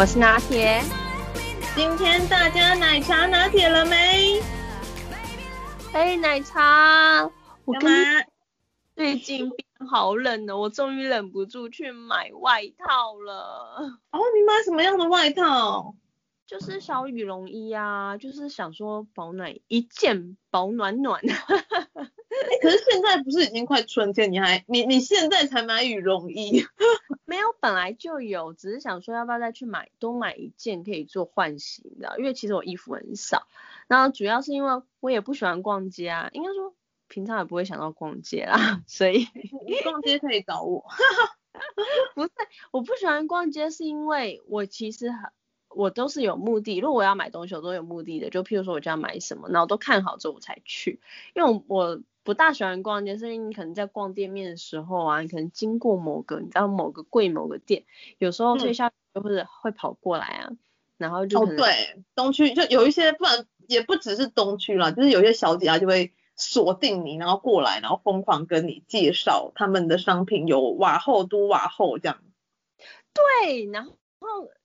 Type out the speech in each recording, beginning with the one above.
我是拿铁。今天大家奶茶拿铁了没？哎，奶茶，我干嘛？最近变好冷了，我终于忍不住去买外套了。哦，你买什么样的外套？就是小羽绒衣啊，就是想说保暖，一件保暖暖。欸、可是现在不是已经快春天，你还你你现在才买羽绒衣？没有，本来就有，只是想说要不要再去买，多买一件可以做换洗的，因为其实我衣服很少。然后主要是因为我也不喜欢逛街啊，应该说平常也不会想到逛街啦，所以逛街可以找我。不是，我不喜欢逛街是因为我其实很。我都是有目的，如果我要买东西，我都有目的的。就譬如说，我就要买什么，然后都看好之后我才去。因为我不大喜欢逛街，是因为你可能在逛店面的时候啊，你可能经过某个，你知道某个柜某个店，有时候推销或者会跑过来啊，嗯、然后就哦对，东区就有一些，不然也不只是东区啦，就是有些小姐啊就会锁定你，然后过来，然后疯狂跟你介绍他们的商品，有瓦厚都瓦厚这样。对，然后。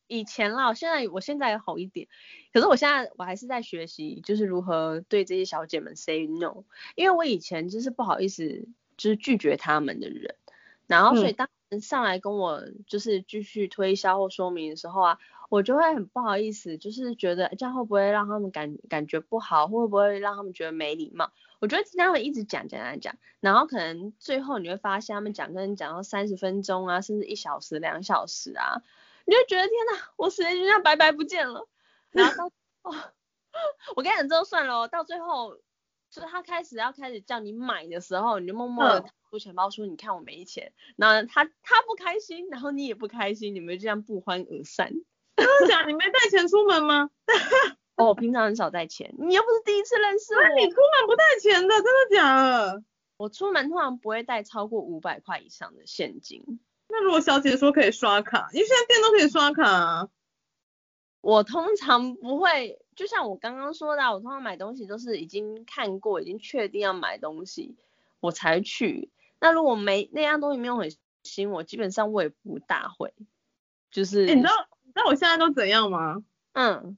以前啦，现在我现在也好一点，可是我现在我还是在学习，就是如何对这些小姐们 say no，因为我以前就是不好意思，就是拒绝他们的人，然后所以当人上来跟我就是继续推销或说明的时候啊，我就会很不好意思，就是觉得这样会不会让他们感感觉不好，会不会让他们觉得没礼貌？我觉得听他们一直讲讲讲讲，然后可能最后你会发现他们讲跟你讲到三十分钟啊，甚至一小时、两小时啊。你就觉得天哪，我时间就这样白白不见了。然后到哦，我跟你讲之后算了，到最后就是他开始要开始叫你买的时候，你就默默的掏出钱包说：“你看我没钱。”然后他他不开心，然后你也不开心，你们就这样不欢而散。真的假？你没带钱出门吗？哦，我平常很少带钱，你又不是第一次认识我。那你出门不带钱的，真的假的？我出门通常不会带超过五百块以上的现金。那如果小姐说可以刷卡，因为现在店都可以刷卡啊。我通常不会，就像我刚刚说的，我通常买东西都是已经看过，已经确定要买东西，我才去。那如果没那样东西没有很新，我基本上我也不大会。就是，欸，你知道你知道我现在都怎样吗？嗯。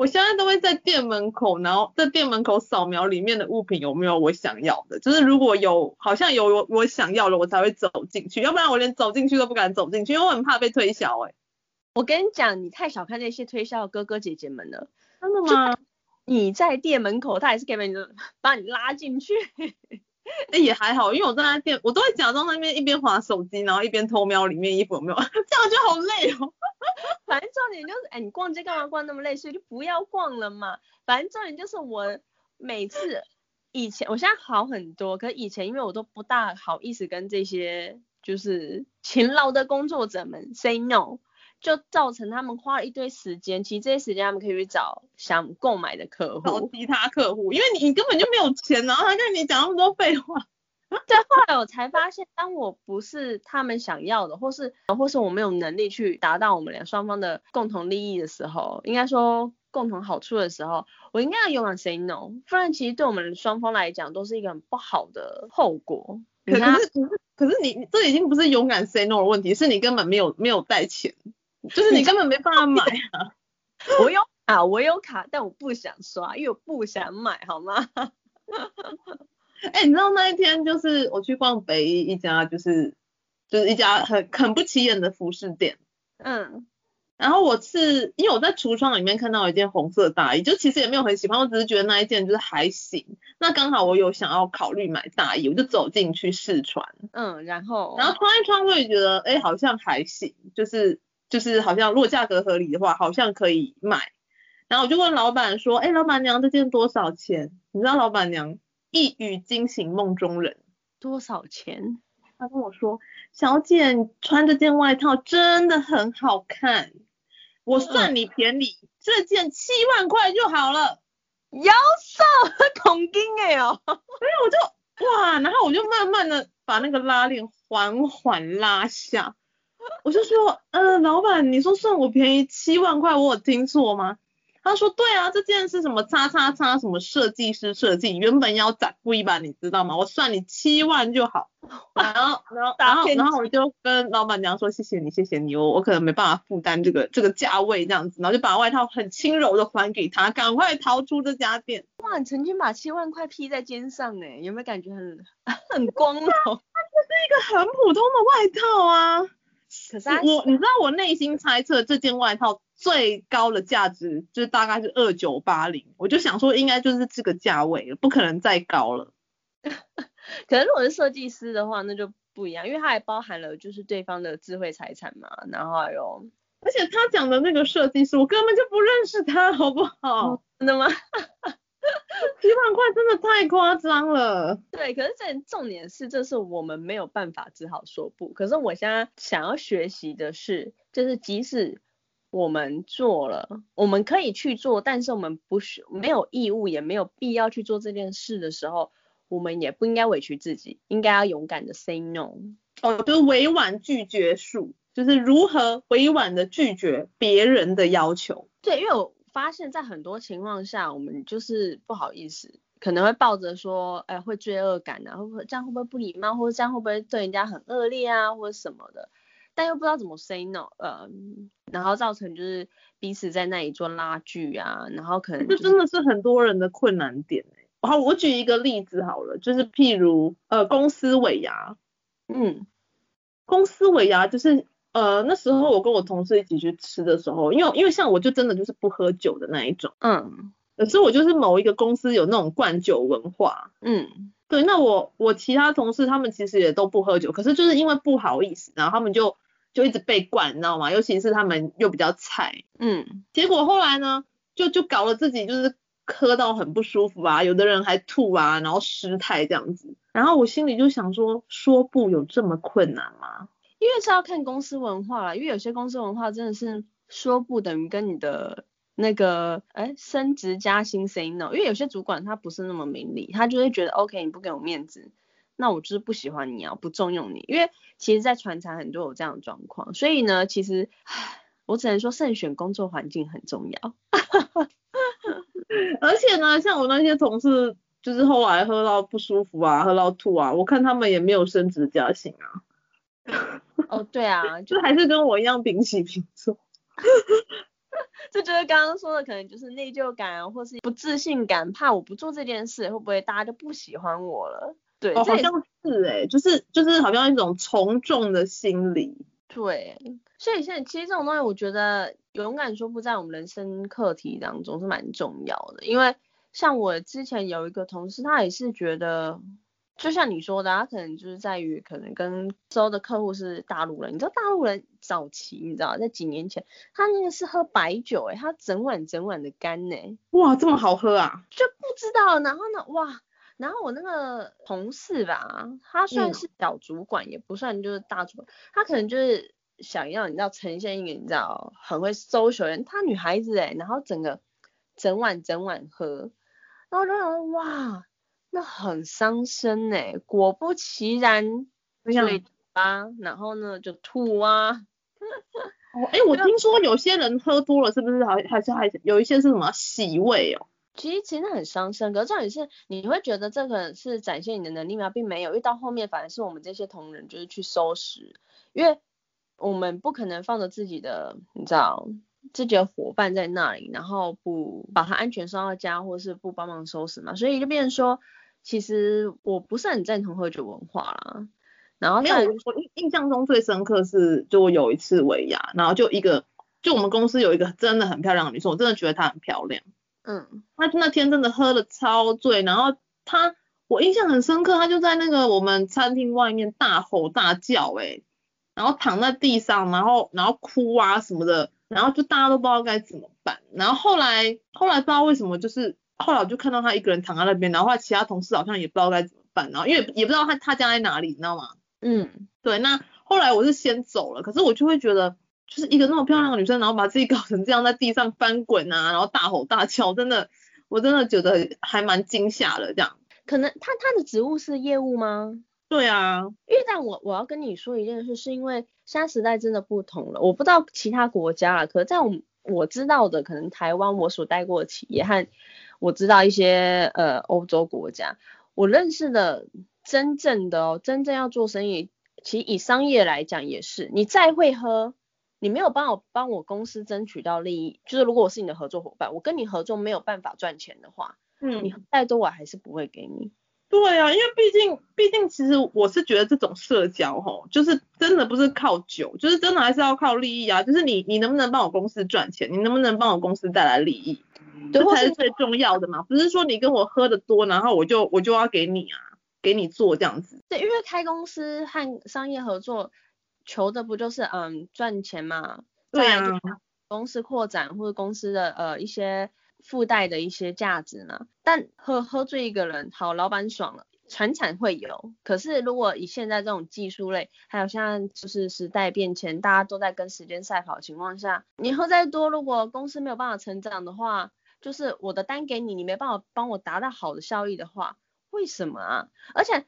我现在都会在店门口，然后在店门口扫描里面的物品有没有我想要的，就是如果有好像有我我想要的，我才会走进去，要不然我连走进去都不敢走进去，因为我很怕被推销。哎，我跟你讲，你太小看那些推销的哥哥姐姐们了。真的吗？你在店门口，他还是可以把你拉进去。哎，也还好，因为我在那店，我都会假装那边一边滑手机，然后一边偷瞄里面衣服有没有，这样就好累哦。反正重点就是，哎、你逛街干嘛逛那么累？所以就不要逛了嘛。反正重点就是我每次以前，我现在好很多，可是以前因为我都不大好意思跟这些就是勤劳的工作者们 say no，就造成他们花了一堆时间。其实这些时间他们可以去找想购买的客户，找其他客户，因为你你根本就没有钱，然后他跟你讲那么多废话。对，后来我才发现，当我不是他们想要的，或是或是我没有能力去达到我们俩双方的共同利益的时候，应该说共同好处的时候，我应该要勇敢 say no，不然其实对我们双方来讲都是一个很不好的后果。可是可是可是你这已经不是勇敢 say no 的问题，是你根本没有没有带钱，就是你根本没办法买啊。我有卡，我有卡，但我不想刷，因为我不想买，好吗？哎、欸，你知道那一天就是我去逛北一一家，就是就是一家很很不起眼的服饰店。嗯。然后我是因为我在橱窗里面看到一件红色大衣，就其实也没有很喜欢，我只是觉得那一件就是还行。那刚好我有想要考虑买大衣，我就走进去试穿。嗯，然后。然后穿一穿会觉得，哎、欸，好像还行，就是就是好像如果价格合理的话，好像可以买。然后我就问老板说，哎、欸，老板娘这件多少钱？你知道老板娘？一语惊醒梦中人，多少钱？他跟我说，小姐，你穿这件外套真的很好看，我算你便宜，嗯、这件七万块就好了。妖兽，恐惊哎哦，所以我就哇，然后我就慢慢的把那个拉链缓缓拉下，我就说，嗯、呃，老板，你说算我便宜七万块，我有听错吗？他说对啊，这件是什么叉叉叉什么设计师设计，原本要涨贵吧，你知道吗？我算你七万就好。然后然后然后然后我就跟老板娘说谢谢你谢谢你，我我可能没办法负担这个这个价位这样子，然后就把外套很轻柔的还给他，赶快逃出这家店。哇，你曾经把七万块披在肩上哎，有没有感觉很 很光荣？它就是一个很普通的外套啊。可是我你知道我内心猜测这件外套最高的价值就是大概是二九八零，我就想说应该就是这个价位了，不可能再高了。可能如果是设计师的话，那就不一样，因为它还包含了就是对方的智慧财产嘛，然后还有，而且他讲的那个设计师，我根本就不认识他，好不好？真的吗？七万块真的太夸张了。对，可是这重点是，这是我们没有办法，只好说不。可是我现在想要学习的是，就是即使我们做了，我们可以去做，但是我们不是没有义务，也没有必要去做这件事的时候。我们也不应该委屈自己，应该要勇敢的 say no。哦，就是委婉拒绝术，就是如何委婉的拒绝别人的要求。对，因为我发现，在很多情况下，我们就是不好意思，可能会抱着说，哎，会罪恶感啊，会不会这样会不会不礼貌，或者这样会不会对人家很恶劣啊，或者什么的，但又不知道怎么 say no，呃，然后造成就是彼此在那里做拉锯啊，然后可能、就是、这真的是很多人的困难点。好，我举一个例子好了，就是譬如呃公司尾牙，嗯，公司尾牙就是呃那时候我跟我同事一起去吃的时候，因为因为像我就真的就是不喝酒的那一种，嗯，可是我就是某一个公司有那种灌酒文化，嗯，对，那我我其他同事他们其实也都不喝酒，可是就是因为不好意思，然后他们就就一直被灌，你知道吗？尤其是他们又比较菜，嗯，结果后来呢，就就搞了自己就是。喝到很不舒服啊，有的人还吐啊，然后失态这样子，然后我心里就想说，说不有这么困难吗？因为是要看公司文化啦，因为有些公司文化真的是说不等于跟你的那个哎升职加薪 say no，因为有些主管他不是那么明理，他就会觉得 OK 你不给我面子，那我就是不喜欢你啊，不重用你，因为其实在传产很多有这样的状况，所以呢，其实我只能说慎选工作环境很重要。而且呢，像我那些同事，就是后来喝到不舒服啊，喝到吐啊，我看他们也没有升职加薪啊。哦，对啊，就还是跟我一样平起平坐。这 就是刚刚说的，可能就是内疚感，或是不自信感，怕我不做这件事，会不会大家就不喜欢我了？对，哦、好像是哎、欸，就是就是好像一种从众的心理。对，所以现在其实这种东西，我觉得。勇敢说不在我们人生课题当中是蛮重要的，因为像我之前有一个同事，他也是觉得，就像你说的，他可能就是在于可能跟收的客户是大陆人，你知道大陆人早期，你知道在几年前，他那个是喝白酒，诶，他整碗整碗的干呢，哇，这么好喝啊，就不知道，然后呢，哇，然后我那个同事吧，他算是小主管，嗯、也不算就是大主管，他可能就是。想要你知道呈现一个你知道很会 social 人，她女孩子哎，然后整个整晚整晚喝，然后就想哇，那很伤身哎，果不其然，对吧？然后呢就吐啊。哦，哎，我听说有些人喝多了是不是还还是还有一些是什么洗胃哦？其实其实很伤身，可是重点是你会觉得这个是展现你的能力吗？并没有，因为到后面反而是我们这些同仁就是去收拾，因为。我们不可能放着自己的，你知道，自己的伙伴在那里，然后不把他安全送到家，或是不帮忙收拾嘛，所以就变成说，其实我不是很赞同喝酒文化啦。然后，没有，我印印象中最深刻是，就我有一次尾牙，然后就一个，就我们公司有一个真的很漂亮的女生，我真的觉得她很漂亮。嗯。她那天真的喝了超醉，然后她，我印象很深刻，她就在那个我们餐厅外面大吼大叫，欸，然后躺在地上，然后然后哭啊什么的，然后就大家都不知道该怎么办。然后后来后来不知道为什么，就是后来我就看到他一个人躺在那边，然后后来其他同事好像也不知道该怎么办，然后因为也不知道他他家在哪里，你知道吗？嗯，对。那后来我是先走了，可是我就会觉得，就是一个那么漂亮的女生，然后把自己搞成这样，在地上翻滚啊，然后大吼大叫，真的，我真的觉得还蛮惊吓的这样。可能他他的职务是业务吗？对啊，因为但我我要跟你说一件事，是因为现在时代真的不同了。我不知道其他国家了，可是在我我知道的，可能台湾我所待过的企业和我知道一些呃欧洲国家，我认识的真正的哦，真正要做生意，其实以商业来讲也是，你再会喝，你没有帮我帮我公司争取到利益，就是如果我是你的合作伙伴，我跟你合作没有办法赚钱的话，嗯，你再多我还是不会给你。对啊，因为毕竟毕竟其实我是觉得这种社交吼，就是真的不是靠酒，就是真的还是要靠利益啊，就是你你能不能帮我公司赚钱，你能不能帮我公司带来利益，这才是最重要的嘛，不是说你跟我喝的多，然后我就我就要给你啊，给你做这样子。对，因为开公司和商业合作求的不就是嗯赚钱嘛，对啊，公司扩展或者公司的呃一些。附带的一些价值呢，但喝喝醉一个人，好，老板爽了，传产会有。可是如果以现在这种技术类，还有现在就是时代变迁，大家都在跟时间赛跑的情况下，你喝再多，如果公司没有办法成长的话，就是我的单给你，你没办法帮我达到好的效益的话，为什么啊？而且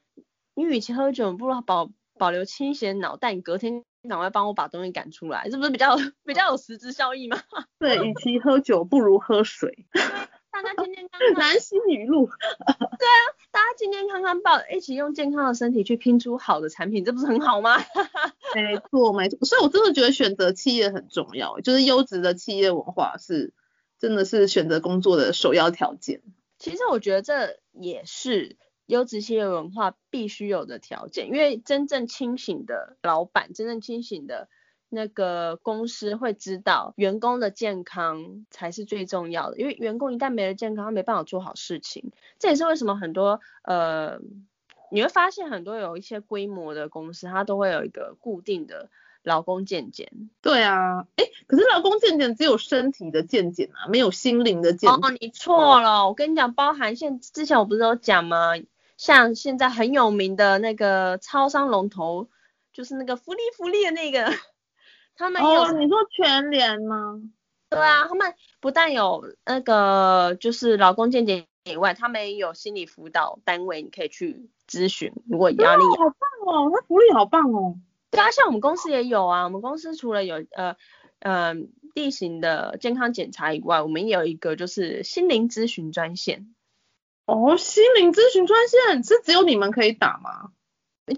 你与其喝酒，不如保保留清醒脑袋，你隔天。赶快帮我把东西赶出来，这不是比较 比较有实质效益吗？对，与其喝酒，不如喝水。大家健健康康，男性语录。对啊，大家健健康康抱，一起用健康的身体去拼出好的产品，这不是很好吗？没错，没错。所以我真的觉得选择企业很重要，就是优质的企业文化是真的是选择工作的首要条件。其实我觉得这也是。优质企业文化必须有的条件，因为真正清醒的老板，真正清醒的那个公司会知道，员工的健康才是最重要的。因为员工一旦没了健康，他没办法做好事情。这也是为什么很多呃，你会发现很多有一些规模的公司，它都会有一个固定的劳工健检。对啊，哎，可是劳工健检只有身体的健检啊，没有心灵的健检。哦，你错了，我跟你讲，包含现之前我不是有讲吗？像现在很有名的那个超商龙头，就是那个福利福利的那个，他们有。哦，你说全联吗？对啊，他们不但有那个就是劳工健检以外，他们也有心理辅导单位，你可以去咨询，如果压力。哦，好棒哦，那福利好棒哦。对啊，像我们公司也有啊，我们公司除了有呃呃例行的健康检查以外，我们也有一个就是心灵咨询专线。哦，心灵咨询专线是只有你们可以打吗？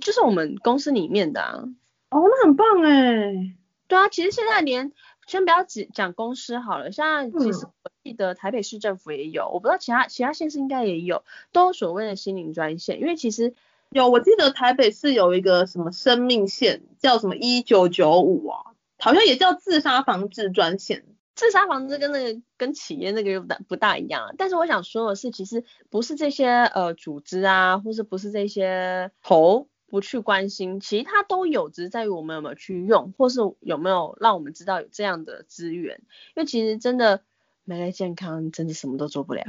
就是我们公司里面的啊。哦，那很棒哎。对啊，其实现在连先不要只讲公司好了，现在其实我记得台北市政府也有，嗯、我不知道其他其他县市应该也有，都有所谓的心灵专线。因为其实有，我记得台北市有一个什么生命线，叫什么一九九五啊，好像也叫自杀防治专线。自杀防治跟那个跟企业那个又不大不大一样，但是我想说的是，其实不是这些呃组织啊，或是不是这些头不去关心，其实它都有，只是在于我们有没有去用，或是有没有让我们知道有这样的资源。因为其实真的没了健康，真的什么都做不了。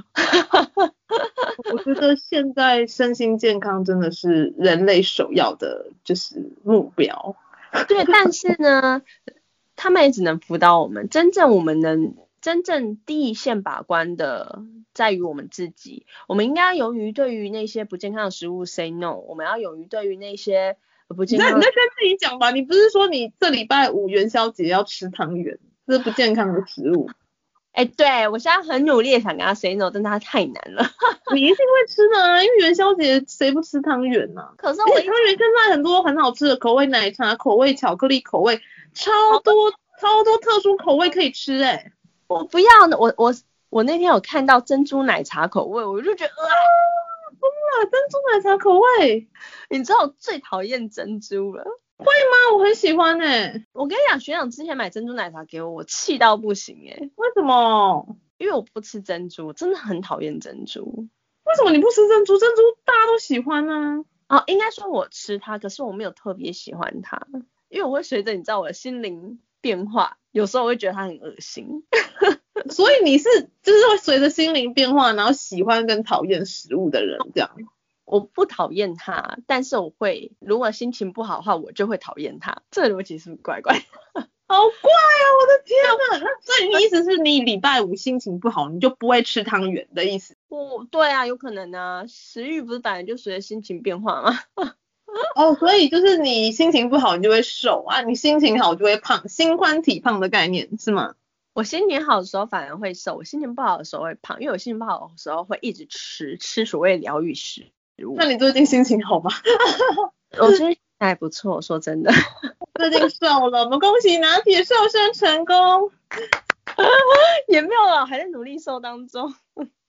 我觉得现在身心健康真的是人类首要的就是目标。对，但是呢。他们也只能辅导我们，真正我们能真正第一线把关的，在于我们自己。我们应该勇于对于那些不健康的食物 say no，我们要勇于对于那些不健康。那那先自己讲吧，你不是说你这礼拜五元宵节要吃汤圆，这是不健康的食物。哎、欸，对我现在很努力的想跟他 say no，但他太难了。你一定会吃的啊，因为元宵节谁不吃汤圆呢？可是我汤圆现在很多很好吃的口味，奶茶口味、巧克力口味。超多超多特殊口味可以吃哎、欸！我不要呢，我我我那天有看到珍珠奶茶口味，我就觉得啊疯了！珍珠奶茶口味，你知道我最讨厌珍珠了？会吗？我很喜欢哎、欸！我跟你讲，学长之前买珍珠奶茶给我，我气到不行哎、欸！为什么？因为我不吃珍珠，真的很讨厌珍珠。为什么你不吃珍珠？珍珠大家都喜欢啊！哦，应该说我吃它，可是我没有特别喜欢它。因为我会随着你知道我的心灵变化，有时候我会觉得它很恶心，所以你是就是会随着心灵变化，然后喜欢跟讨厌食物的人这样。我不讨厌他，但是我会如果心情不好的话，我就会讨厌他。这逻辑是不是怪怪？好怪啊！我的天哪！那所以你意思是你礼拜五心情不好，你就不会吃汤圆的意思？不，对啊，有可能啊，食欲不是本来就随着心情变化吗？哦，所以就是你心情不好，你就会瘦啊；你心情好就会胖，心宽体胖的概念是吗？我心情好的时候反而会瘦，我心情不好的时候会胖，因为我心情不好的时候会一直吃吃所谓疗愈食物。那你最近心情好吗？我最近还不错，说真的。最近瘦了，我们恭喜拿铁瘦身成功。也没有啊，还在努力瘦当中。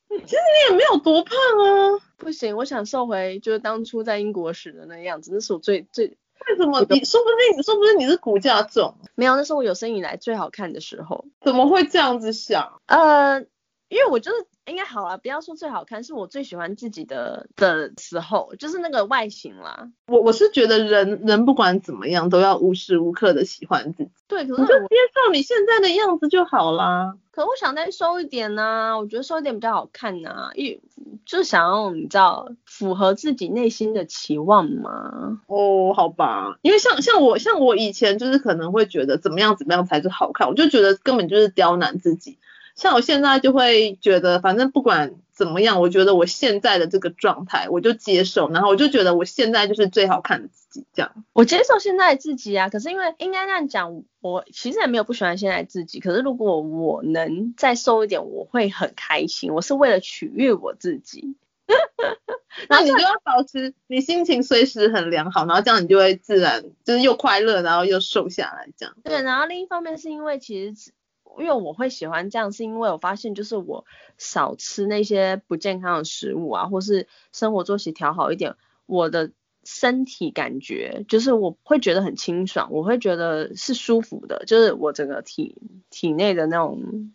其实你也没有多胖啊。不行，我想瘦回就是当初在英国时的那样子，那是我最最。为什么？你说不定，说不定你是骨架重。没有，那是我有生以来最好看的时候。怎么会这样子想？呃，因为我就是应该好啊，不要说最好看，是我最喜欢自己的的时候，就是那个外形啦。我我是觉得人人不管怎么样都要无时无刻的喜欢自己。对，可是你就接受你现在的样子就好啦。可我想再瘦一点呢、啊，我觉得瘦一点比较好看呐、啊，因为就想要你知道符合自己内心的期望嘛。哦，好吧，因为像像我像我以前就是可能会觉得怎么样怎么样才是好看，我就觉得根本就是刁难自己。像我现在就会觉得，反正不管怎么样，我觉得我现在的这个状态，我就接受，然后我就觉得我现在就是最好看的自己，这样。我接受现在的自己啊，可是因为应该这样讲，我其实也没有不喜欢现在的自己，可是如果我能再瘦一点，我会很开心。我是为了取悦我自己。那你就要保持你心情随时很良好，然后这样你就会自然就是又快乐，然后又瘦下来这样。对，然后另一方面是因为其实。因为我会喜欢这样，是因为我发现就是我少吃那些不健康的食物啊，或是生活作息调好一点，我的身体感觉就是我会觉得很清爽，我会觉得是舒服的，就是我整个体体内的那种。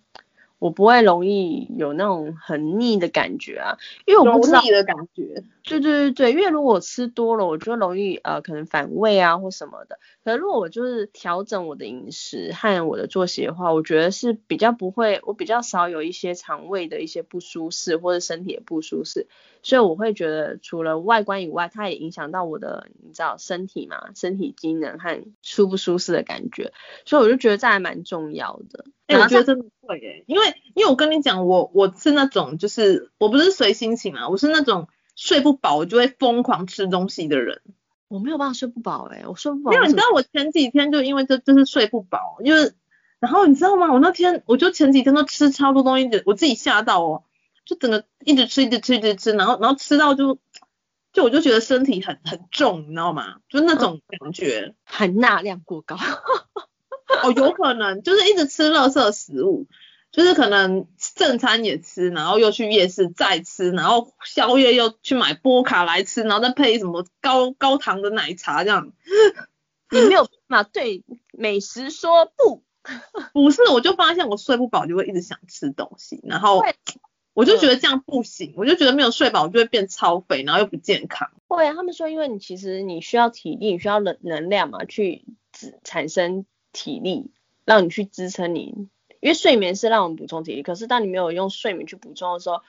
我不会容易有那种很腻的感觉啊，因为我不知道腻的感觉。对对对对，因为如果我吃多了，我就容易呃可能反胃啊或什么的。可是如果我就是调整我的饮食和我的作息的话，我觉得是比较不会，我比较少有一些肠胃的一些不舒适或者身体的不舒适。所以我会觉得除了外观以外，它也影响到我的你知道身体嘛，身体机能和舒不舒适的感觉。所以我就觉得这还蛮重要的。哎、欸，我觉得真的会诶、欸，因为因为我跟你讲，我我是那种就是我不是随心情啊，我是那种睡不饱我就会疯狂吃东西的人。我没有办法睡不饱哎、欸，我睡不饱。因为你知道我前几天就因为这就是睡不饱，因为然后你知道吗？我那天我就前几天都吃超多东西，我自己吓到哦，就整个一直吃一直吃一直吃，然后然后吃到就就我就觉得身体很很重，你知道吗？就那种感觉，嗯、含钠量过高。哦，有可能就是一直吃垃圾食物，就是可能正餐也吃，然后又去夜市再吃，然后宵夜又去买波卡来吃，然后再配什么高高糖的奶茶这样。你没有办法对美食说不？不是，我就发现我睡不饱就会一直想吃东西，然后我就觉得这样不行，我就觉得没有睡饱就会变超肥，然后又不健康。会啊，他们说因为你其实你需要体力，你需要能能量嘛，去产生。体力让你去支撑你，因为睡眠是让我们补充体力。可是当你没有用睡眠去补充的时候，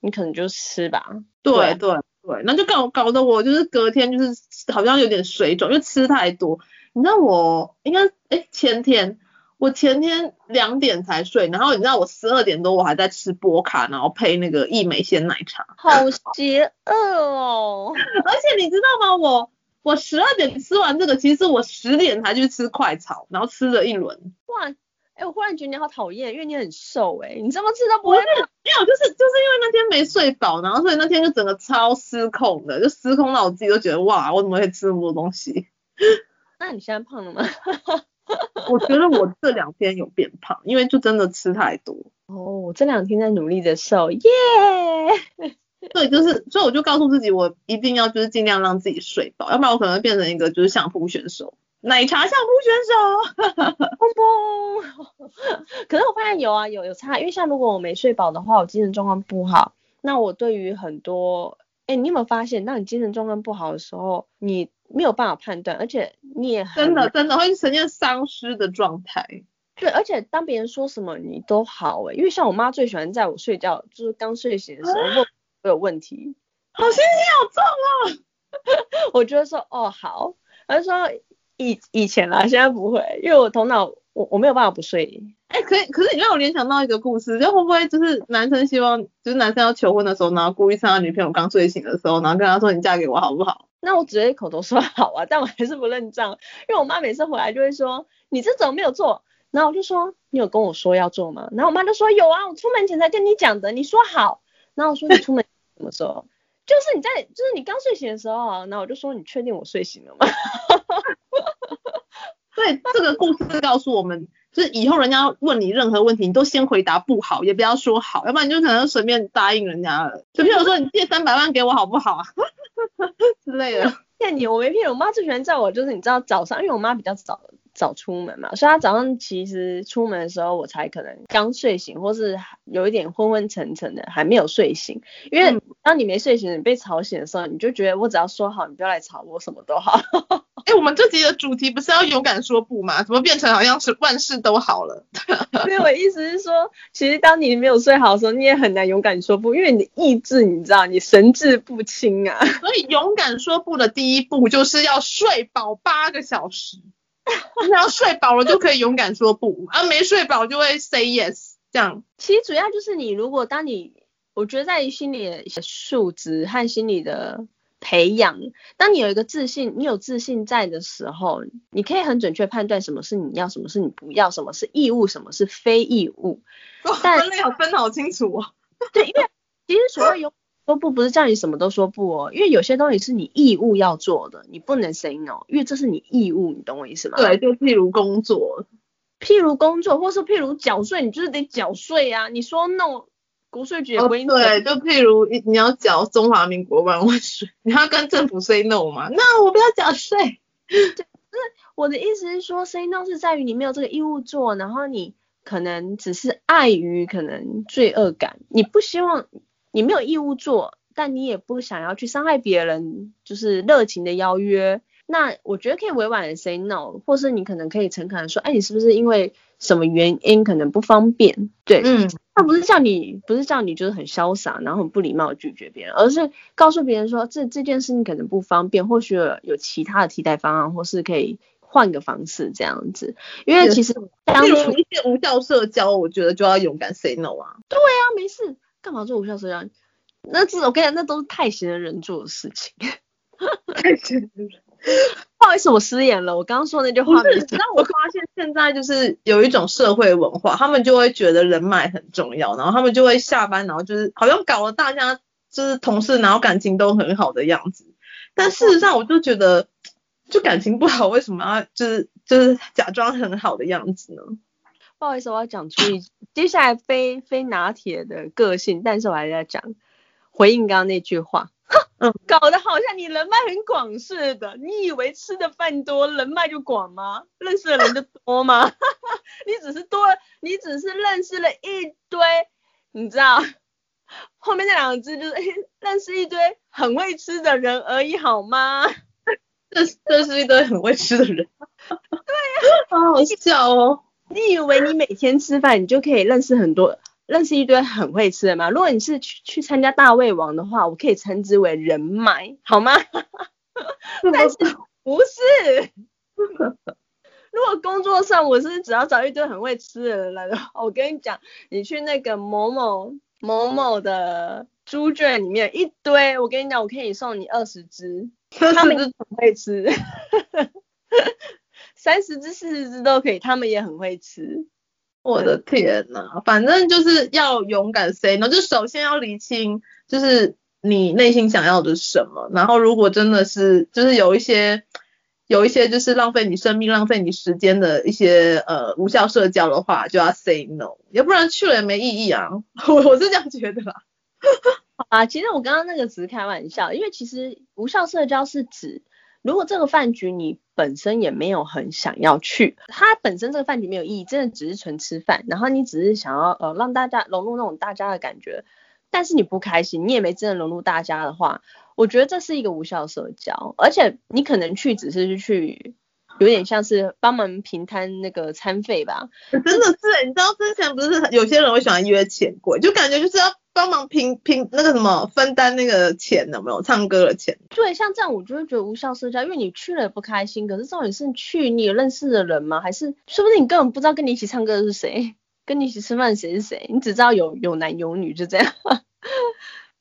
你可能就吃吧。对对对，对，那就搞搞得我就是隔天就是好像有点水肿，因为吃太多。你知道我应该哎前天我前天两点才睡，然后你知道我十二点多我还在吃波卡，然后配那个义美鲜奶茶。好邪恶哦！而且你知道吗？我。我十二点吃完这个，其实我十点才去吃快炒，然后吃了一轮。哇，哎、欸，我忽然觉得你好讨厌，因为你很瘦哎、欸，你这么吃都不会。没有，就是就是因为那天没睡饱，然后所以那天就整个超失控的，就失控到我自己都觉得哇，我怎么会吃那么多东西？那你现在胖了吗？我觉得我这两天有变胖，因为就真的吃太多。哦，我这两天在努力的瘦，耶、yeah!。对，就是，所以我就告诉自己，我一定要就是尽量让自己睡饱，要不然我可能会变成一个就是相扑选手，奶茶相扑选手，嘣嘣。可是我发现有啊，有有差，因为像如果我没睡饱的话，我精神状况不好，那我对于很多，哎，你有没有发现，当你精神状况不好的时候，你没有办法判断，而且你也真的真的会呈现丧失的状态。对，而且当别人说什么你都好哎，因为像我妈最喜欢在我睡觉，就是刚睡醒的时候问。我有问题，好心情好重 啊！我觉得说哦好，他说以以前啦，现在不会，因为我头脑我我没有办法不睡。哎、欸，可以，可是你让我联想到一个故事，就会不会就是男生希望就是男生要求婚的时候，然后故意趁他女朋友刚睡醒的时候，然后跟他说你嫁给我好不好？那我只会口头说好啊，但我还是不认账，因为我妈每次回来就会说你这怎么没有做。然后我就说，你有跟我说要做吗？然后我妈就说有啊，我出门前才跟你讲的，你说好。然后我说你出门什么时候？就是你在，就是你刚睡醒的时候啊。然后我就说你确定我睡醒了吗？对，这个故事告诉我们，就是以后人家问你任何问题，你都先回答不好，也不要说好，要不然你就可能随便答应人家了。就比如说你借三百万给我好不好啊 之类的。骗你，我没骗你，我妈最喜欢叫我，就是你知道早上，因为我妈比较早。早出门嘛，所以他早上其实出门的时候，我才可能刚睡醒，或是有一点昏昏沉沉的，还没有睡醒。因为当你没睡醒，你被吵醒的时候，你就觉得我只要说好，你不要来吵我，什么都好。哎、欸，我们这集的主题不是要勇敢说不吗？怎么变成好像是万事都好了？所以我意思是说，其实当你没有睡好的时候，你也很难勇敢说不，因为你的意志，你知道，你神志不清啊。所以勇敢说不的第一步，就是要睡饱八个小时。你要睡饱了就可以勇敢说不，啊没睡饱就会 say yes 这样。其实主要就是你如果当你，我觉得在于心理的素质和心理的培养，当你有一个自信，你有自信在的时候，你可以很准确判断什么是你要，什么是你不要，什么是义务，什么是非义务。但分类好分好清楚哦。对，因为其实所谓有。说不不是叫你什么都说不哦，因为有些东西是你义务要做的，你不能 say no，因为这是你义务，你懂我意思吗？对，就譬如工作，譬如工作，或是譬如缴税，你就是得缴税啊。你说 no，国税局也不会、哦。对，就譬如你要缴中华民国万万税，你要跟政府 say no 嘛？那我不要缴税。对，就是我的意思是说，say no 是在于你没有这个义务做，然后你可能只是碍于可能罪恶感，你不希望。你没有义务做，但你也不想要去伤害别人，就是热情的邀约。那我觉得可以委婉的 say no，或是你可能可以诚恳的说，哎，你是不是因为什么原因可能不方便？对，嗯，他不是叫你，不是叫你就是很潇洒，然后很不礼貌拒绝别人，而是告诉别人说，这这件事情可能不方便，或许有，有其他的替代方案，或是可以换个方式这样子。因为其实当初一些无效社交，我觉得就要勇敢 say no 啊。对啊，没事。干嘛做无效社交？那这我跟你讲，那都是太闲的人做的事情。太闲的人，不好意思，我失言了。我刚刚说那句话不是。那我发现现在就是有一种社会文化，他们就会觉得人脉很重要，然后他们就会下班，然后就是好像搞了大家就是同事，然后感情都很好的样子。但事实上，我就觉得就感情不好，为什么要就是就是假装很好的样子呢？不好意思，我要讲出一接下来非非拿铁的个性，但是我还是要讲回应刚刚那句话，嗯，搞得好像你人脉很广似的，你以为吃的饭多，人脉就广吗？认识的人就多吗？你只是多，你只是认识了一堆，你知道后面那两个字就是认识一堆很会吃的人而已，好吗？认识认识一堆很会吃的人，对呀、啊，好好笑哦。你以为你每天吃饭，你就可以认识很多，认识一堆很会吃的吗？如果你是去去参加大胃王的话，我可以称之为人脉，好吗？但是不是？如果工作上我是只要找一堆很会吃的人来的话，我跟你讲，你去那个某某某某的猪圈里面一堆，我跟你讲，我可以送你二十只，他们很会吃。三十只、四十只都可以，他们也很会吃。我的天呐，反正就是要勇敢 say no，就首先要厘清，就是你内心想要的是什么。然后如果真的是，就是有一些，有一些就是浪费你生命、浪费你时间的一些呃无效社交的话，就要 say no，要不然去了也没意义啊。我 我是这样觉得啦。啊，其实我刚刚那个只是开玩笑，因为其实无效社交是指。如果这个饭局你本身也没有很想要去，它本身这个饭局没有意义，真的只是纯吃饭，然后你只是想要呃让大家融入那种大家的感觉，但是你不开心，你也没真的融入大家的话，我觉得这是一个无效社交，而且你可能去只是去，有点像是帮忙平摊那个餐费吧。真的是，你知道之前不是有些人会喜欢约钱柜，就感觉就是要。帮忙拼拼那个什么分担那个钱有没有？唱歌的钱。对，像这样我就会觉得无效社交，因为你去了也不开心。可是重点是去你有认识的人吗？还是说不定你根本不知道跟你一起唱歌的是谁，跟你一起吃饭谁是谁？你只知道有有男有女就这样。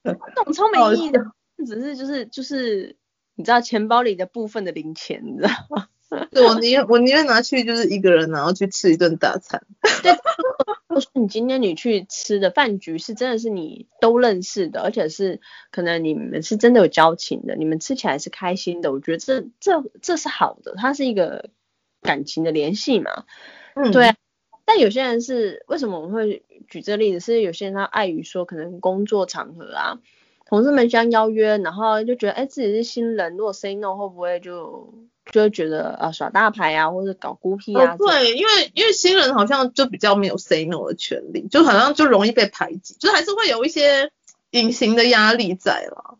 这种超没意义的，只是就是就是你知道钱包里的部分的零钱，你知道吗？对，我宁愿我宁愿拿去就是一个人，然后去吃一顿大餐。对，你今天你去吃的饭局是真的是你都认识的，而且是可能你们是真的有交情的，你们吃起来是开心的，我觉得这这这是好的，它是一个感情的联系嘛。嗯，对啊。但有些人是为什么我们会举这个例子？是有些人他碍于说可能工作场合啊，同事们相邀约，然后就觉得哎自己是新人，如果 say no 会不会就就会觉得啊耍大牌啊，或者搞孤僻啊？哦、对，因为因为新人好像就比较没有 say no 的权利，就好像就容易被排挤，就还是会有一些隐形的压力在了。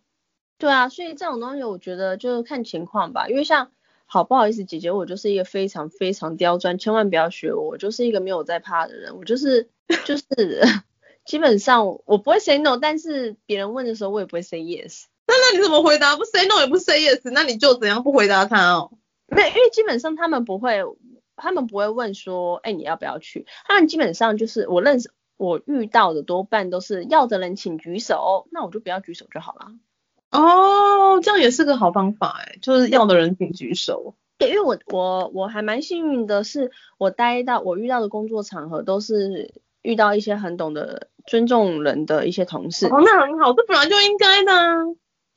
对啊，所以这种东西我觉得就是看情况吧，因为像。好，不好意思，姐姐，我就是一个非常非常刁钻，千万不要学我，我就是一个没有在怕的人，我就是就是 基本上我不会 say no，但是别人问的时候我也不会 say yes。那那你怎么回答？不 say no 也不 say yes，那你就怎样不回答他哦？没有，因为基本上他们不会，他们不会问说，哎，你要不要去？他们基本上就是我认识我遇到的多半都是要的人请举手，那我就不要举手就好了。哦，这样也是个好方法哎，就是要的人请举手。对，因为我我我还蛮幸运的是，我待到我遇到的工作场合都是遇到一些很懂得尊重人的一些同事。哦，那很好，这本来就应该的啊。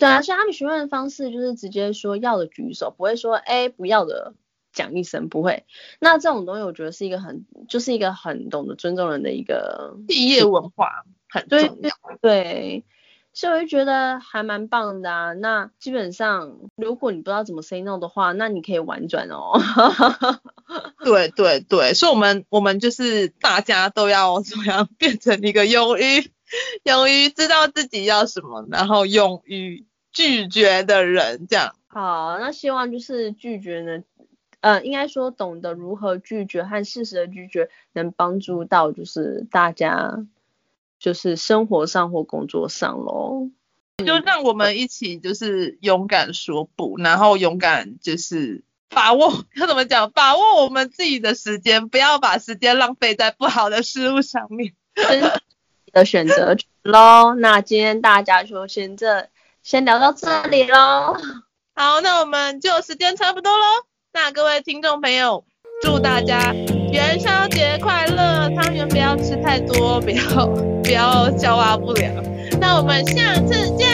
对啊，所以他们询问的方式就是直接说要的举手，不会说哎不要的讲一声，不会。那这种东西我觉得是一个很就是一个很懂得尊重人的一个企业文化，很重要。对。对所以我就觉得还蛮棒的啊。那基本上，如果你不知道怎么 say no 的话，那你可以婉转哦。对对对，所以我们我们就是大家都要怎么样变成一个勇于勇于知道自己要什么，然后勇于拒绝的人，这样。好，那希望就是拒绝呢，呃，应该说懂得如何拒绝和适时的拒绝，能帮助到就是大家。就是生活上或工作上喽，就让我们一起就是勇敢说不，然后勇敢就是把握，要怎么讲？把握我们自己的时间，不要把时间浪费在不好的事物上面。的选择喽。那今天大家就先这，先聊到这里喽。好，那我们就时间差不多喽。那各位听众朋友，祝大家元宵节快乐！汤圆不要吃太多，不要。不要消化不良，那我们下次见，